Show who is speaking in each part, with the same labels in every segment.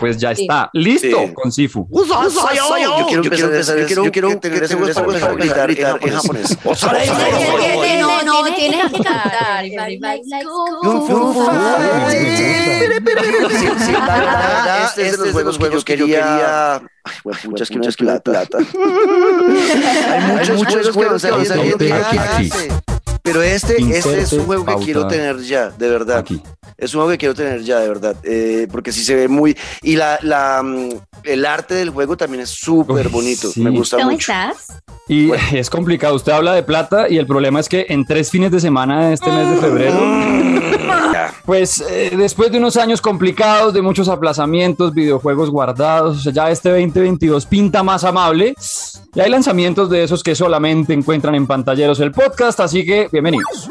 Speaker 1: pues ya está listo
Speaker 2: Sí.
Speaker 1: con Sifu.
Speaker 2: Yo quiero empezar, yo quiero, yo quiero tener ese para gritar en japonés.
Speaker 3: No, no, tienes que cantar.
Speaker 2: Este es de los juegos que yo quería. Ay, bueno, muchas, muchas plata. Hay muchos juegos que van saliendo que
Speaker 1: Aquí.
Speaker 2: Pero este, este es un juego que quiero tener ya, de verdad.
Speaker 1: Aquí.
Speaker 2: Es un juego que quiero tener ya, de verdad. eh, porque sí se ve muy. Y la, la, mm, el arte del juego también es súper bonito.
Speaker 1: sí.
Speaker 2: Me gusta
Speaker 3: ¿Cómo
Speaker 2: mucho.
Speaker 3: estás?
Speaker 1: Y es complicado. Usted habla de plata y el problema es que en tres fines de semana de este mes de febrero, Pues eh, después de unos años complicados, de muchos aplazamientos, videojuegos guardados, o sea, ya este 2022 pinta más amable. Y hay lanzamientos de esos que solamente encuentran en pantalleros el podcast, así que bienvenidos.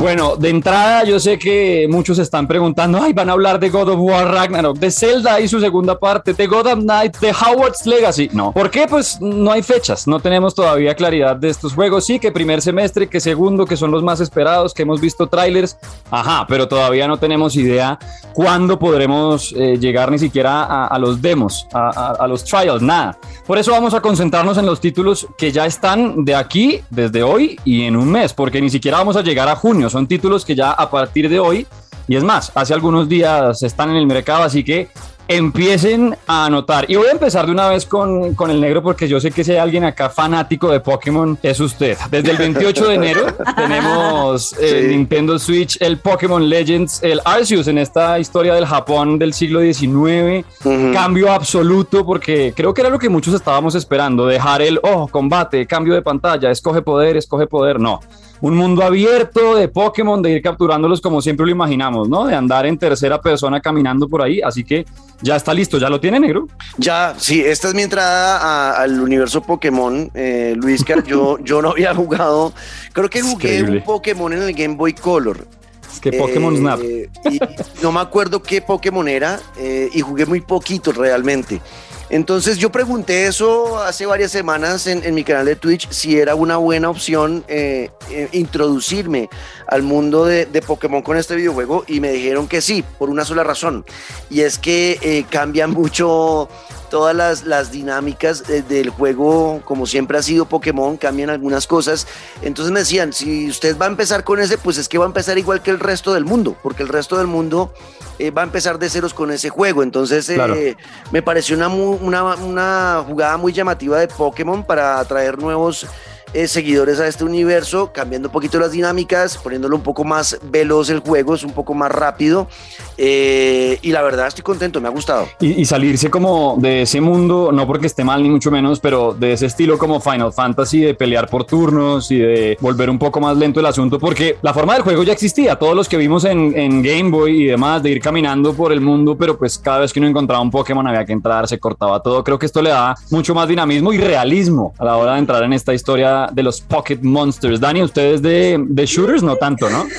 Speaker 1: Bueno, de entrada yo sé que muchos están preguntando, ay, van a hablar de God of War Ragnarok, de Zelda y su segunda parte, de God of Night, de Howard's Legacy. No. ¿Por qué? Pues no hay fechas, no tenemos todavía claridad de estos juegos. Sí, que primer semestre, que segundo, que son los más esperados, que hemos visto trailers. Ajá, pero todavía no tenemos idea cuándo podremos eh, llegar ni siquiera a, los demos, a- a los trials, nada. Por eso vamos a concentrarnos en los títulos que ya están de aquí, desde hoy y en un mes, porque ni siquiera vamos a llegar a junio. Son títulos que ya a partir de hoy, y es más, hace algunos días están en el mercado, así que empiecen a anotar. Y voy a empezar de una vez con, con el negro, porque yo sé que si hay alguien acá fanático de Pokémon, es usted. Desde el 28 de enero tenemos eh,
Speaker 2: Sí.
Speaker 1: Nintendo Switch, el Pokémon Legends, el Arceus en esta historia del Japón del siglo XIX. Cambio absoluto, porque creo que era lo que muchos estábamos esperando: dejar el oh, combate, cambio de pantalla, escoge poder, escoge poder. No. Un mundo abierto de Pokémon, de ir capturándolos como siempre lo imaginamos, ¿no? De andar en tercera persona caminando por ahí. Así que ya está listo, ¿ya lo tiene, negro?
Speaker 2: Ya, sí, esta es mi entrada a- al universo Pokémon, eh, Luiscar. Yo, yo no había jugado, creo que jugué un Pokémon en el Game Boy Color.
Speaker 1: Es que Pokémon
Speaker 2: Eh,
Speaker 1: Snap.
Speaker 2: y no me acuerdo qué Pokémon era eh, y jugué muy poquito realmente. Entonces yo pregunté eso hace varias semanas en, mi canal de Twitch si era una buena opción eh, eh, introducirme al mundo de, Pokémon con este videojuego y me dijeron que sí, por una sola razón. Y es que eh, cambian mucho todas las, las dinámicas del juego, como siempre ha sido Pokémon, cambian algunas cosas. Entonces me decían, si usted va a empezar con ese, pues es que va a empezar igual que el resto del mundo, porque el resto del mundo eh, va a empezar de ceros con ese juego. Entonces eh,
Speaker 1: Claro.
Speaker 2: me pareció una, una, una jugada muy llamativa de Pokémon para atraer nuevos eh, seguidores a este universo, cambiando un poquito las dinámicas, poniéndolo un poco más veloz el juego, es un poco más rápido. eh, y la verdad estoy contento, me ha gustado.
Speaker 1: Y, y salirse como de ese mundo, no porque esté mal ni mucho menos, pero de ese estilo como Final Fantasy de pelear por turnos y de volver un poco más lento el asunto, porque la forma del juego ya existía, todos los que vimos en, en Game Boy y demás, de ir caminando por el mundo, pero pues cada vez que uno encontraba un Pokémon había que entrar, se cortaba todo, creo que esto le da mucho más dinamismo y realismo a la hora de entrar en esta historia de los Pocket Monsters. Dani, ustedes de, de shooters no tanto, ¿no?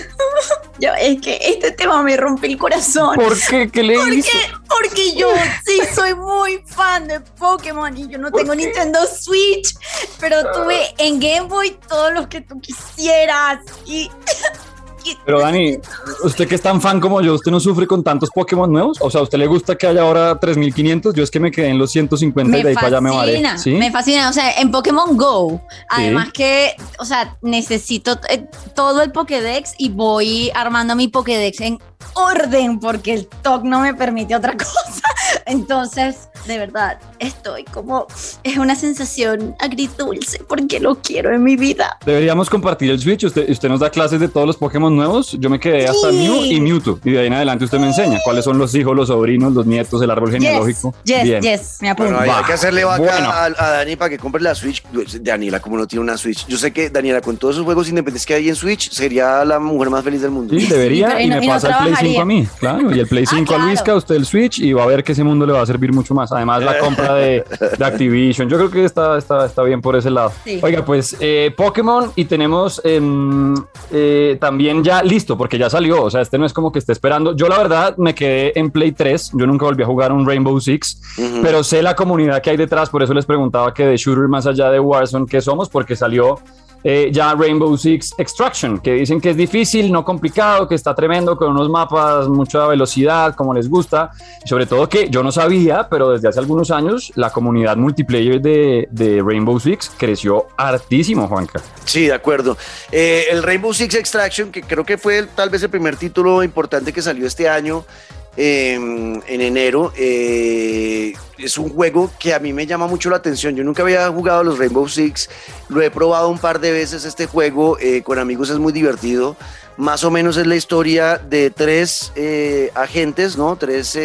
Speaker 3: Yo, es que este tema me rompe el corazón.
Speaker 1: ¿Por qué? ¿Qué le
Speaker 3: ¿Por
Speaker 1: hizo?
Speaker 3: qué? Porque yo sí soy muy fan de Pokémon y yo no tengo Nintendo Switch, pero tuve en Game Boy todos los que tú quisieras y...
Speaker 1: Pero Dani, usted que es tan fan como yo, ¿usted no sufre con tantos Pokémon nuevos? O sea, ¿a usted le gusta que haya ahora 3500? Yo es que me quedé en los 150 y de ahí para allá me varé. ¿Sí?
Speaker 3: me fascina. O sea, en Pokémon Go, además que, o sea, necesito eh, todo el Pokédex y voy armando mi Pokédex en orden porque el TOC no me permite otra cosa. Entonces, de verdad, estoy como, es una sensación agridulce porque lo quiero en mi vida.
Speaker 1: Deberíamos compartir el Switch. Usted, usted nos da clases de todos los Pokémon nuevos. Yo me quedé hasta
Speaker 3: Sí.
Speaker 1: Mew y Mewtwo. Y de ahí en adelante usted me enseña cuáles son los hijos, los sobrinos, los nietos, el árbol genealógico.
Speaker 3: Yes,
Speaker 1: Bien.
Speaker 3: yes, me apunto.
Speaker 2: Bueno, hay, hay
Speaker 1: Va.
Speaker 2: que hacerle vaca
Speaker 1: Bueno.
Speaker 2: a, a Dani para que compre la Switch. Pues, Daniela, como no tiene una Switch. Yo sé que Daniela, con todos esos juegos independientes que hay en Switch, sería la mujer más feliz del mundo.
Speaker 1: Sí, debería.
Speaker 3: y
Speaker 1: y
Speaker 3: no-
Speaker 1: me
Speaker 3: y no
Speaker 1: pasa el Play 5
Speaker 3: trabajaría.
Speaker 1: a mí. Claro. Y el Play
Speaker 3: Ah,
Speaker 1: 5 a. Luisca, usted el Switch y va a ver que ese mundo le va a servir mucho más. Además, la compra de, de Activision. Yo creo que está, está, está bien por ese lado.
Speaker 3: Sí.
Speaker 1: Oiga, pues eh, Pokémon y tenemos em, eh, también ya listo, porque ya salió. O sea, este no es como que esté esperando. Yo, la verdad, me quedé en Play 3. Yo nunca volví a jugar un Rainbow Six, pero sé la comunidad que hay detrás. Por eso les preguntaba que de shooter más allá de Warzone, ¿qué somos? Porque salió eh, ya Rainbow Six Extraction, que dicen que es difícil, no complicado, que está tremendo, con unos mapas, mucha velocidad, como les gusta. Y sobre todo que yo no sabía, pero desde hace algunos años la comunidad multiplayer de, de Rainbow Six creció hartísimo, Juanca.
Speaker 2: Sí, de acuerdo. Eh, el Rainbow Six Extraction, que creo que fue tal vez el primer título importante que salió este año, Em, en enero. Eh, es un juego que a mí me llama mucho la atención. Yo nunca había jugado los Rainbow Six. Lo he probado un par de veces este juego. Eh, con amigos es muy divertido. Más o menos es la historia de tres eh, agentes, ¿no? Tres...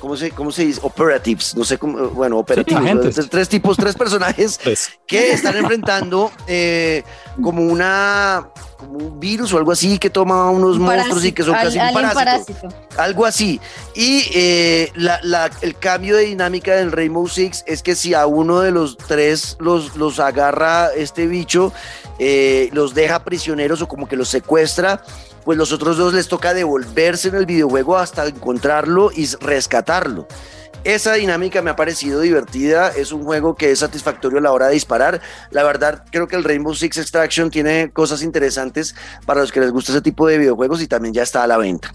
Speaker 2: ¿cómo se, ¿cómo se dice? Operatives, no sé cómo, bueno, operativos. tres tipos, tres personajes que están enfrentando como una como un virus o algo así que toma unos monstruos y que son casi un parásito, Algo así. Y eh, el cambio de dinámica del Rainbow Six es que si a uno de los tres los, los agarra este bicho, eh, los deja prisioneros o como que los secuestra, pues los otros dos les toca devolverse en el videojuego hasta encontrarlo y rescatarlo. Esa dinámica me ha parecido divertida, es un juego que es satisfactorio a la hora de disparar. La verdad, creo que el Rainbow Six Extraction tiene cosas interesantes para los que les gusta ese tipo de videojuegos y también ya está a la venta.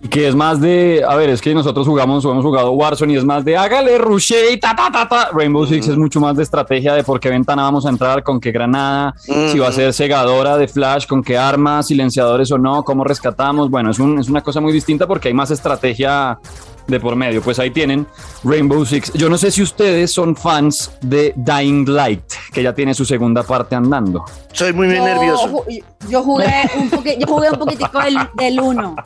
Speaker 1: Y que es más de, a ver, es que nosotros jugamos o hemos jugado Warzone y es más de hágale, rushe y ta, ta, ta, ta. Rainbow Six es mucho más de estrategia de por qué ventana vamos a entrar, con qué granada, si va a ser segadora de flash, con qué armas, silenciadores o no, cómo rescatamos. Bueno, es, un, es una cosa muy distinta porque hay más estrategia de por medio. Pues ahí tienen Rainbow Six. Yo no sé si ustedes son fans de Dying Light, que ya tiene su segunda parte andando.
Speaker 2: Soy muy, nervioso.
Speaker 3: Yo jugué un, yo jugué un poquitico del 1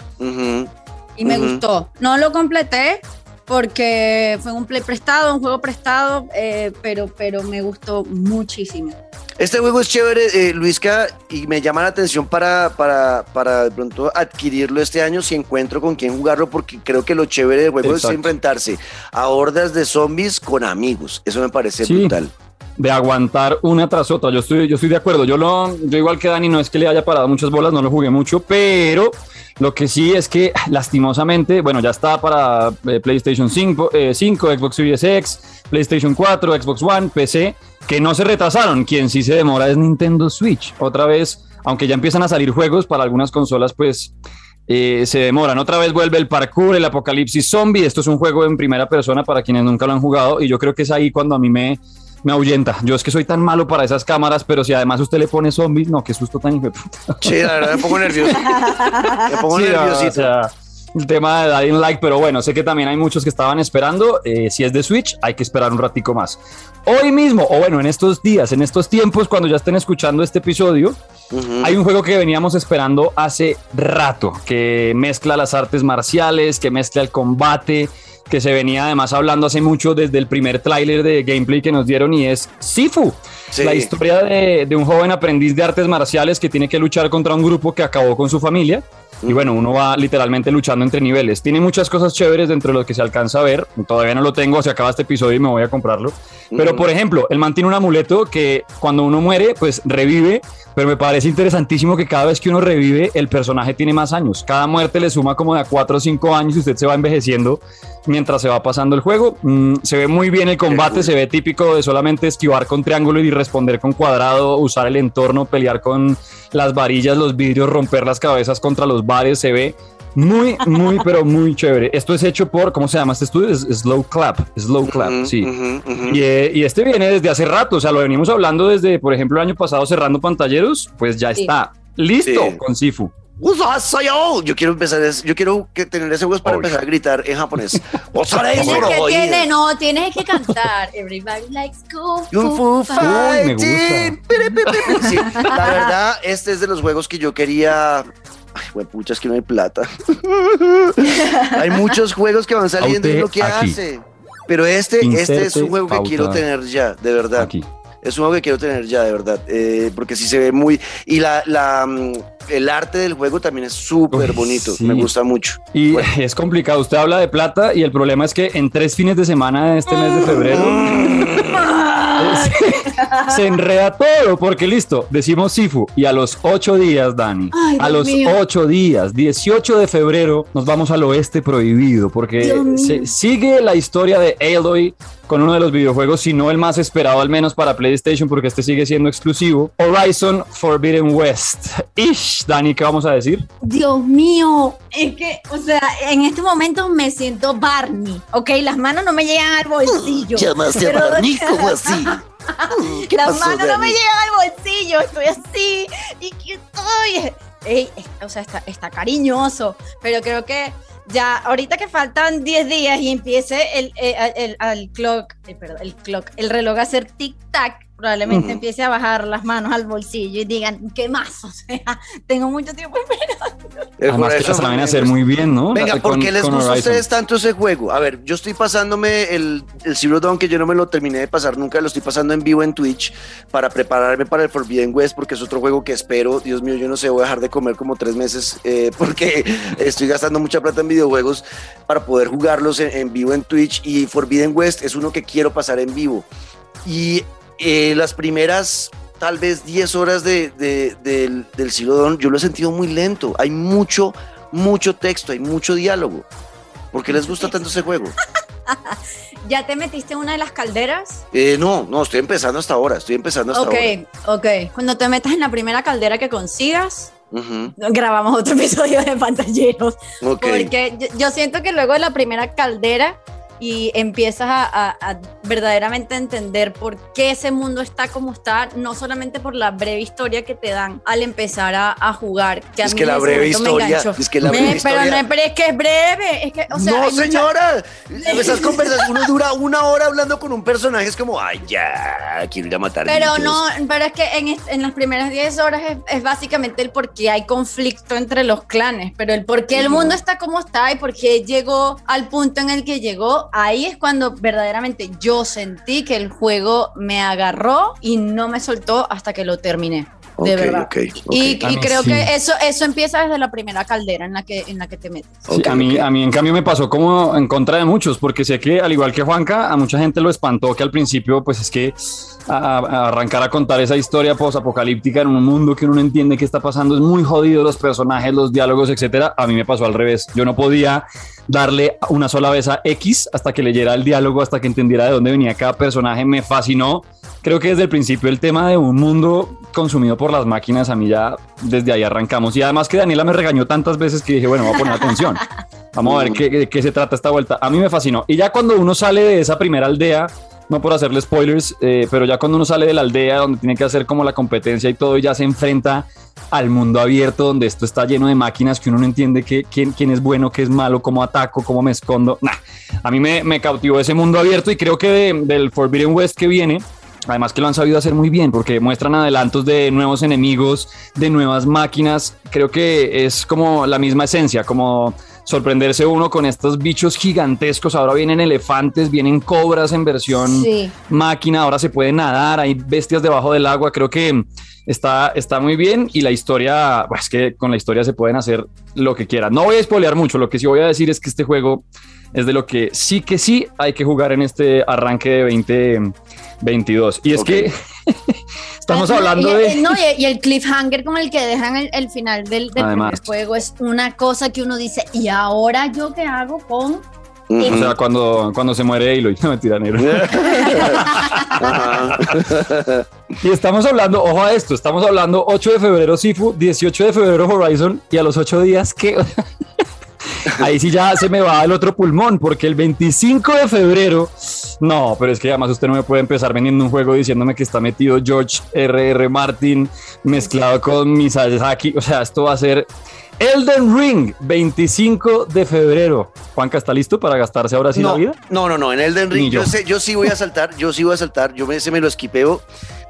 Speaker 3: y me gustó. No lo completé porque fue un play prestado, un juego prestado, eh, pero, pero me gustó muchísimo.
Speaker 2: Este juego es chévere, eh, Luisca, y me llama la atención para, para, para de pronto adquirirlo este año si encuentro con quién jugarlo, porque creo que lo chévere del juego es enfrentarse a hordas de zombies con amigos. Eso me parece brutal
Speaker 1: de aguantar una tras otra. Yo estoy, yo estoy de acuerdo. Yo, lo, yo igual que Dani, no es que le haya parado muchas bolas, no lo jugué mucho, pero lo que sí es que lastimosamente, bueno, ya está para eh, PlayStation 5, 5, eh, Xbox Series X, PlayStation 4, Xbox One, PC, que no se retrasaron. Quien sí se demora es Nintendo Switch. Otra vez, aunque ya empiezan a salir juegos para algunas consolas, pues eh, se demoran. Otra vez vuelve el parkour, el apocalipsis zombie. Esto es un juego en primera persona para quienes nunca lo han jugado y yo creo que es ahí cuando a mí me me ahuyenta. Yo es que soy tan malo para esas cámaras, pero si además usted le pone zombies, no, qué susto tan
Speaker 2: Sí, la verdad me pongo nervioso. me pongo nerviosito.
Speaker 1: el tema de Dying Like, pero bueno, sé que también hay muchos que estaban esperando. Eh, si es de Switch, hay que esperar un ratico más. Hoy mismo, o bueno, en estos días, en estos tiempos, cuando ya estén escuchando este episodio, hay un juego que veníamos esperando hace rato, que mezcla las artes marciales, que mezcla el combate, que se venía además hablando hace mucho desde el primer tráiler de gameplay que nos dieron y es Sifu, la historia de, de, un joven aprendiz de artes marciales que tiene que luchar contra un grupo que acabó con su familia. Y bueno, uno va literalmente luchando entre niveles. Tiene muchas cosas chéveres dentro de lo que se alcanza a ver. Todavía no lo tengo, se acaba este episodio y me voy a comprarlo. Pero por ejemplo, él mantiene un amuleto que cuando uno muere, pues revive pero me parece interesantísimo que cada vez que uno revive, el personaje tiene más años. Cada muerte le suma como de a 4 o 5 años y usted se va envejeciendo mientras se va pasando el juego. Mm, se ve muy bien el combate, se ve típico de solamente esquivar con triángulo y responder con cuadrado, usar el entorno, pelear con las varillas, los vidrios, romper las cabezas contra los bares. Se ve muy, muy, pero muy chévere. Esto es hecho por, ¿cómo se llama este estudio? Es Slow Clap. Slow Clap, sí. Eh, y, este viene desde hace rato. O sea, lo venimos hablando desde, por ejemplo, el año pasado cerrando pantalleros. Pues ya está listo con Sifu.
Speaker 2: Yo quiero empezar, yo quiero que tener ese voz para empezar a gritar en japonés.
Speaker 3: tienes que tiene, no, tienes que cantar. Everybody likes Kung Fu
Speaker 1: Fighting.
Speaker 2: Sí, la verdad, este es de los juegos que yo quería Ay, pucha, es que no hay plata. hay muchos juegos que van saliendo y lo que hace. Pero este, este es un juego que quiero tener ya, de verdad. Es un juego que quiero tener ya, de verdad. Eh, porque sí se ve muy. Y la, la mm, el arte del juego también es súper bonito. Me gusta mucho.
Speaker 1: Y es complicado. Usted habla de plata y el problema es que en tres fines de semana de este mes de febrero. se enreda todo, porque listo, decimos Sifu y a los ocho días, Dani,
Speaker 3: Ay,
Speaker 1: a los
Speaker 3: mío.
Speaker 1: ocho días, 18 de febrero, nos vamos al oeste prohibido, porque se sigue la historia de Aloy con uno de los videojuegos, si no el más esperado al menos para PlayStation, porque este sigue siendo exclusivo, Horizon Forbidden West. Ish, Dani, ¿qué vamos a decir?
Speaker 3: Dios mío, es que, o sea, en este momento me siento Barney, ¿ok? Las manos no me llegan al bolsillo.
Speaker 2: Llamaste a
Speaker 3: Pero-
Speaker 2: Barney, ¿cómo así? Mm, ¿Qué
Speaker 3: Las
Speaker 2: pasó,
Speaker 3: manos no me llegan al bolsillo, estoy así y que estoy. Ey, o sea, está, está cariñoso, pero creo que ya ahorita que faltan 10 días y empiece el, el, el- el clock, el, perdón, el clock, el reloj a hacer tic probablemente empiece a bajar las manos al bolsillo y digan, ¿qué más? O sea, tengo mucho tiempo esperando.
Speaker 1: Además que la saben hacer muy bien, ¿no?
Speaker 2: Venga, ¿por
Speaker 1: con-
Speaker 2: qué les gusta a ustedes tanto ese juego? A ver, yo estoy pasándome el, el Zero Dawn, que yo no me lo terminé de pasar nunca, lo estoy pasando en vivo en Twitch para prepararme para el Forbidden West, porque es otro juego que espero. Dios mío, yo no sé, voy a dejar de comer como tres meses eh, porque estoy gastando mucha plata en videojuegos para poder jugarlos en, en vivo en Twitch. Y Forbidden West es uno que quiero pasar en vivo. Y eh, las primeras tal vez 10 horas de, de- del, del Dawn, yo lo he sentido muy lento. Hay mucho, mucho texto, hay mucho diálogo. ¿Por qué les gusta tanto ese juego?
Speaker 3: ¿Ya te metiste en una de las calderas?
Speaker 2: Eh, no, no, estoy empezando hasta ahora, estoy empezando hasta
Speaker 3: Ok,
Speaker 2: ahora.
Speaker 3: ok. Cuando te metas en la primera caldera que consigas,
Speaker 2: Ujú,
Speaker 3: grabamos otro episodio de pantalleros.
Speaker 2: ok.
Speaker 3: Porque yo, yo siento que luego de la primera caldera y empiezas a, a- a verdaderamente entender por qué ese mundo está como está, no solamente por la breve historia que te dan al empezar a, a jugar. Que a
Speaker 2: Es
Speaker 3: mí
Speaker 2: que la breve
Speaker 3: me
Speaker 2: historia, es que la
Speaker 3: Me-
Speaker 2: breve
Speaker 3: pero,
Speaker 2: historia-
Speaker 3: no, pero es que es breve. Es que, o sea,
Speaker 2: no,
Speaker 3: hay mucha-
Speaker 2: señora. Esas conversaciones, uno dura una hora hablando con un personaje, es como, ay, ya, quiero ir a matar
Speaker 3: Pero
Speaker 2: bichos".
Speaker 3: no, pero es que en, en las primeras 10 horas es, es básicamente el por qué hay conflicto entre los clanes, pero el por qué el mundo está como está y por qué llegó al punto en el que llegó, ahí es cuando verdaderamente yo sentí que el juego me agarró y no me soltó hasta que lo terminé. De verdad. Y,
Speaker 1: A
Speaker 3: y
Speaker 1: mí
Speaker 3: creo
Speaker 1: sí.
Speaker 3: que eso, eso empieza desde la primera caldera en la que, en la que te metes.
Speaker 1: Sí, a, mí, a mí, en cambio, me pasó como en contra de muchos, porque sé que, al igual que Juanca, a mucha gente lo espantó que al principio, pues es que a- a arrancar a contar esa historia post-apocalíptica en un mundo que uno no entiende qué está pasando es muy jodido, los personajes, los diálogos, etcétera. A mí me pasó al revés. Yo no podía darle una sola vez a X hasta que leyera el diálogo, hasta que entendiera de dónde venía cada personaje. Me fascinó. Creo que desde el principio el tema de un mundo consumido por las máquinas, a mí ya desde ahí arrancamos. Y además que Daniela me regañó tantas veces que dije, bueno, voy a poner atención. Vamos a ver qué, de qué se trata esta vuelta. A mí me fascinó. Y ya cuando uno sale de esa primera aldea, no por hacerle spoilers, eh, pero ya cuando uno sale de la aldea donde tiene que hacer como la competencia y todo, y ya se enfrenta al mundo abierto donde esto está lleno de máquinas que uno no entiende qué- quién, quién es bueno, qué es malo, cómo ataco, cómo me escondo. Nah, a mí me, me cautivó ese mundo abierto y creo que de- del Forbidden West que viene, Además que lo han sabido hacer muy bien porque muestran adelantos de nuevos enemigos, de nuevas máquinas. Creo que es como la misma esencia, como sorprenderse uno con estos bichos gigantescos. Ahora vienen elefantes, vienen cobras en versión
Speaker 3: Sí.
Speaker 1: máquina, ahora se puede nadar, hay bestias debajo del agua. Creo que está, está muy bien y la historia, pues que con la historia se pueden hacer lo que quieran. No voy a spoilear mucho, lo que sí voy a decir es que este juego es de lo que sí que sí hay que jugar en este arranque de 2022. Y es que estamos
Speaker 3: Ah,
Speaker 1: hablando
Speaker 3: y,
Speaker 1: de...
Speaker 3: no, y, el cliffhanger con el que dejan el, el final del, primer juego es una cosa que uno dice, ¿y ahora yo qué hago con...?
Speaker 1: O sea, cuando, cuando se muere Aloy, no mentira, negro. Y estamos hablando, ojo a esto, estamos hablando 8 de febrero Sifu, 18 de febrero Horizon y a los 8 días que... Ahí sí ya se me va el otro pulmón, porque el 25 de febrero, no, pero es que además usted no me puede empezar vendiendo un juego diciéndome que está metido George R.R. Martin mezclado con Miyazaki, o sea, esto va a ser Elden Ring, 25 de febrero. Juanca, ¿está listo para gastarse ahora sí la vida?
Speaker 2: no, no, no, en Elden Ring yo.
Speaker 1: yo.
Speaker 2: sé, yo sí voy a saltar, yo sí voy a saltar, yo me, se me lo esquipeo.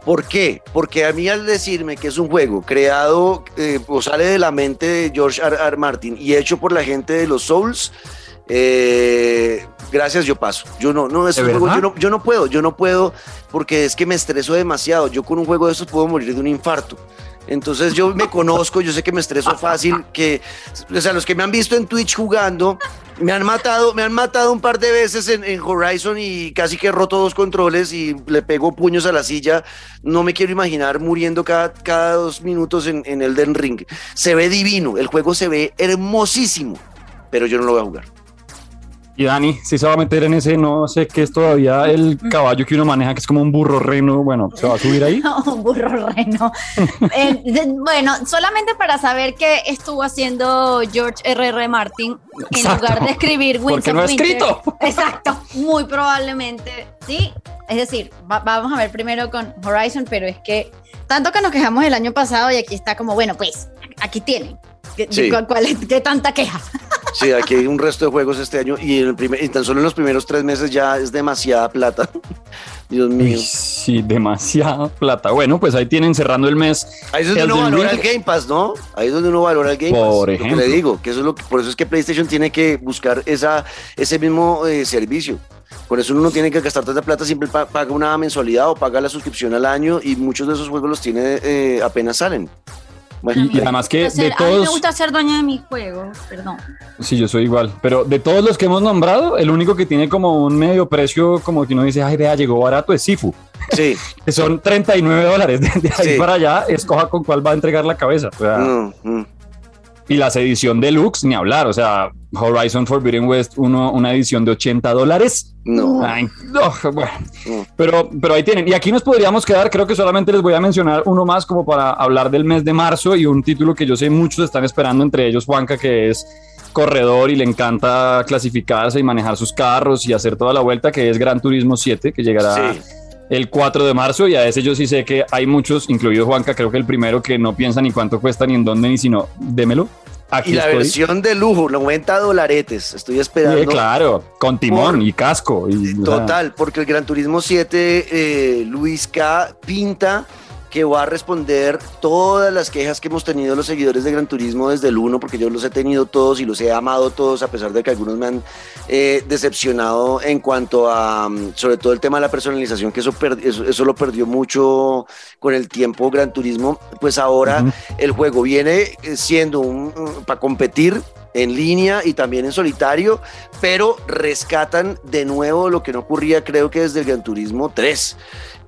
Speaker 2: ¿Por qué? Porque a mí al decirme que es un juego creado eh, o sale de la mente de George R. R. Martin y hecho por la gente de los Souls, eh, gracias, yo paso. Yo no, no, esos
Speaker 1: ¿De
Speaker 2: juegos, yo no, yo no puedo, yo no puedo porque es que me estreso demasiado. Yo con un juego de esos puedo morir de un infarto. Entonces yo me conozco, yo sé que me estreso fácil, que, o sea, los que me han visto en Twitch jugando, Me han matado, me han matado un par de veces en, Horizon y casi que roto dos controles y le pego puños a la silla. No me quiero imaginar muriendo cada, cada dos minutos en, en Elden Ring. Se ve divino, el juego se ve hermosísimo, pero yo no lo voy a jugar.
Speaker 1: Y Dani, si se va a meter en ese, no sé qué es todavía el caballo que uno maneja, que es como un burro reno, bueno, ¿se va a subir ahí?
Speaker 3: Un burro reno. Eh, bueno, solamente para saber qué estuvo haciendo George R.R. R. Martin en lugar de escribir Winter.
Speaker 1: Porque no ha escrito.
Speaker 3: Exacto, muy probablemente, sí. Es decir, vamos a ver primero con Horizon, pero es que tanto que nos quejamos el año pasado y aquí está como, bueno, pues aquí tienen. ¿Qué tanta queja?
Speaker 2: Sí, aquí hay un resto de juegos este año y, en el primer, y tan solo en los primeros tres meses ya es demasiada plata. Dios mío.
Speaker 1: sí, demasiada plata. Bueno, pues ahí tienen cerrando el mes.
Speaker 2: Ahí es donde uno valora el Game Pass, ¿no? Ahí es donde uno valora el Game Pass.
Speaker 1: Por ejemplo.
Speaker 2: le digo, que eso es lo que, por eso es que PlayStation tiene que buscar esa, ese mismo eh, servicio. Por eso uno no tiene que gastar tanta plata, siempre paga una mensualidad o paga la suscripción al año y muchos de esos juegos los tiene eh, apenas salen
Speaker 1: y, además que de todos... A mí
Speaker 3: me gusta ser dueña de mis juegos, perdón.
Speaker 1: Sí, yo soy igual. Pero de todos los que hemos nombrado, el único que tiene como un medio precio, como que uno dice, ay, vea, llegó barato, es Sifu.
Speaker 2: Sí.
Speaker 1: que son 39 dólares. De, ahí para allá, escoja con cuál va a entregar la cabeza. Mm, mm. Y las edición deluxe, ni hablar. O sea, Horizon Forbidden West, uno, una edición de 80 dólares.
Speaker 2: No.
Speaker 1: bueno. Pero, pero ahí tienen. Y aquí nos podríamos quedar. Creo que solamente les voy a mencionar uno más como para hablar del mes de marzo y un título que yo sé muchos están esperando, entre ellos Juanca, que es corredor y le encanta clasificarse y manejar sus carros y hacer toda la vuelta, que es Gran Turismo 7, que llegará el 4 de marzo y a ese yo sí sé que hay muchos, incluido Juanca, creo que el primero que no piensa ni cuánto cuesta ni en dónde ni sino, démelo.
Speaker 2: Aquí y la versión de lujo, 90 dolaretes, estoy esperando.
Speaker 1: claro, con timón y casco. Y,
Speaker 2: total, porque el Gran Turismo 7, eh, Luis K. pinta que va a responder todas las quejas que hemos tenido los seguidores de Gran Turismo desde el 1, porque yo los he tenido todos y los he amado todos, a pesar de que algunos me han eh, decepcionado en cuanto a, mm, sobre todo el tema de la personalización, que eso, eso, lo perdió mucho con el tiempo Gran Turismo, pues ahora el juego viene eh, siendo un, para competir en línea y también en solitario, pero rescatan de nuevo lo que no ocurría creo que desde el Gran Turismo 3.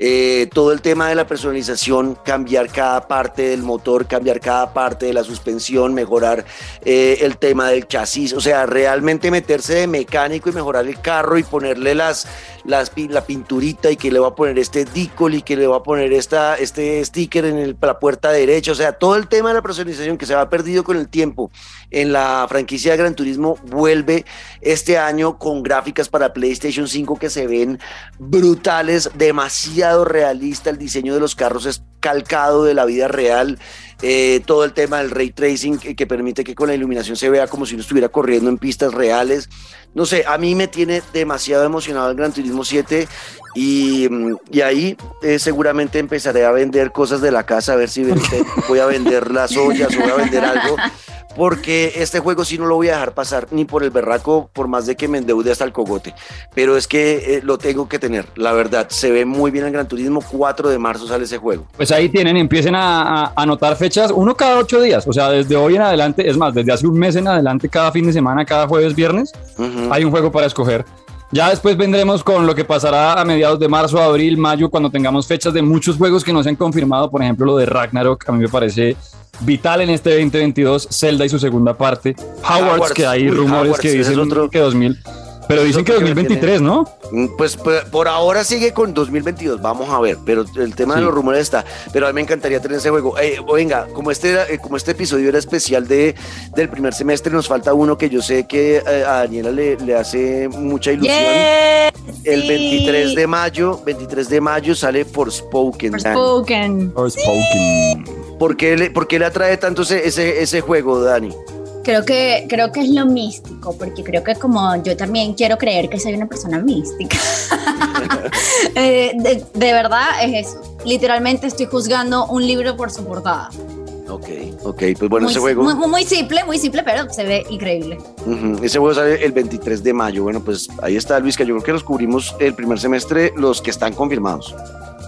Speaker 2: Eh, todo el tema de la personalización, cambiar cada parte del motor, cambiar cada parte de la suspensión, mejorar eh, el tema del chasis, o sea, realmente meterse de mecánico y mejorar el carro y ponerle las, la pinturita y que le va a poner este decal y que le va a poner esta, este sticker en la puerta derecha, o sea, todo el tema de la personalización que se va perdido con el tiempo en la franquicia de Gran Turismo vuelve este año con gráficas para PlayStation 5 que se ven brutales, demasiado realista, el diseño de los carros es calcado de la vida real, eh, todo el tema del ray tracing que, permite que con la iluminación se vea como si uno estuviera corriendo en pistas reales. No sé, a mí me tiene demasiado emocionado el Gran Turismo 7 y, ahí eh, seguramente empezaré a vender cosas de la casa, a ver si voy a vender las ollas o voy a vender algo porque este juego sí no lo voy a dejar pasar ni por el berraco, por más de que me endeude hasta el cogote. Pero es que eh, lo tengo que tener, la verdad. Se ve muy bien el Gran Turismo. 4 de marzo sale ese juego.
Speaker 1: Pues ahí tienen, empiecen a, anotar fechas, uno cada ocho días. O sea, desde hoy en adelante, es más, desde hace un mes en adelante, cada fin de semana, cada jueves, viernes, hay un juego para escoger. Ya después vendremos con lo que pasará a mediados de marzo, abril, mayo, cuando tengamos fechas de muchos juegos que no se han confirmado. Por ejemplo, lo de Ragnarok, a mí me parece vital en este 2022, Zelda y su segunda parte, Howard's, que hay rumores que dicen otro... que 2000. Pero dicen que 2023, ¿no?
Speaker 2: Mm, pues, pues, por ahora sigue con 2022, vamos a ver, pero el tema de los rumores está, pero a mí me encantaría tener ese juego. Eh, venga, como este, eh, como este episodio era especial de, del primer semestre, nos falta uno que yo sé que eh, a Daniela le, le hace mucha ilusión. el 23 de mayo, 23 de mayo sale Forspoken.
Speaker 3: Forspoken.
Speaker 1: Forspoken.
Speaker 2: ¿Por qué, le, ¿Por qué le atrae tanto ese, ese, ese juego, Dani?
Speaker 3: Creo que, creo que es lo místico, porque creo que como yo también quiero creer que soy una persona mística. Eh, de, verdad es eso. Literalmente estoy juzgando un libro por su portada.
Speaker 2: Ok, ok, pues bueno,
Speaker 3: ese
Speaker 2: juego.
Speaker 3: Muy, simple, muy simple, pero se ve increíble.
Speaker 2: Ese juego sale el 23 de mayo. Bueno, pues ahí está, Luis, que yo creo que los cubrimos el primer semestre, los que están confirmados.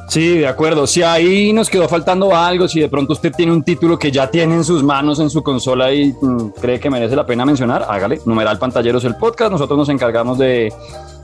Speaker 1: Sí, de acuerdo. Si ahí nos quedó faltando algo, si de pronto usted tiene un título que ya tiene en sus manos en su consola y mm, cree que merece la pena mencionar, hágale. Numeral Pantalleros el podcast. Nosotros nos encargamos de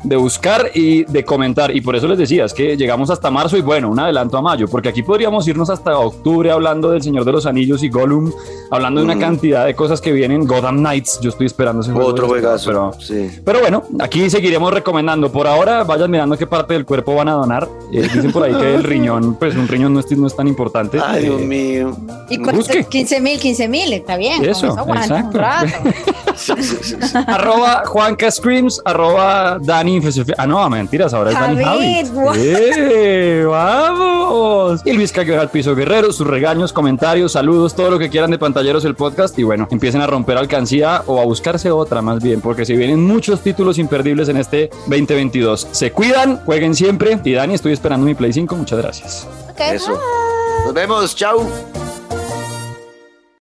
Speaker 1: de buscar y de comentar. Y por eso les decía, es que llegamos hasta marzo y bueno, un adelanto a mayo, porque aquí podríamos irnos hasta octubre hablando del Señor de los Anillos y Gollum, hablando de una cantidad de cosas que vienen. Gotham Knights, yo estoy esperando ese
Speaker 2: juego. Otro juegazo.
Speaker 1: Pero, sí. pero bueno, aquí seguiremos recomendando. Por ahora, vayan mirando qué parte del cuerpo van a donar. Eh, dicen por ahí que el riñón, pues un riñón no es, no es tan importante.
Speaker 2: Ay, Dios eh, mío.
Speaker 3: Y cuesta 15 mil, 15 mil, está bien.
Speaker 1: Eso, exacto. arroba Juanca Screams, arroba Dani Ah, no, mentiras, ahora es Dani Javi. ¡Eh, ¡Vamos! Y Luis cayó al piso guerrero, sus regaños, comentarios, saludos, todo lo que quieran de pantalleros el podcast. Y bueno, empiecen a romper alcancía o a buscarse otra más bien, porque si vienen muchos títulos imperdibles en este 2022. Se cuidan, jueguen siempre. Y Dani, estoy esperando mi Play 5. Muchas gracias.
Speaker 2: Eso. Nos vemos. Chao.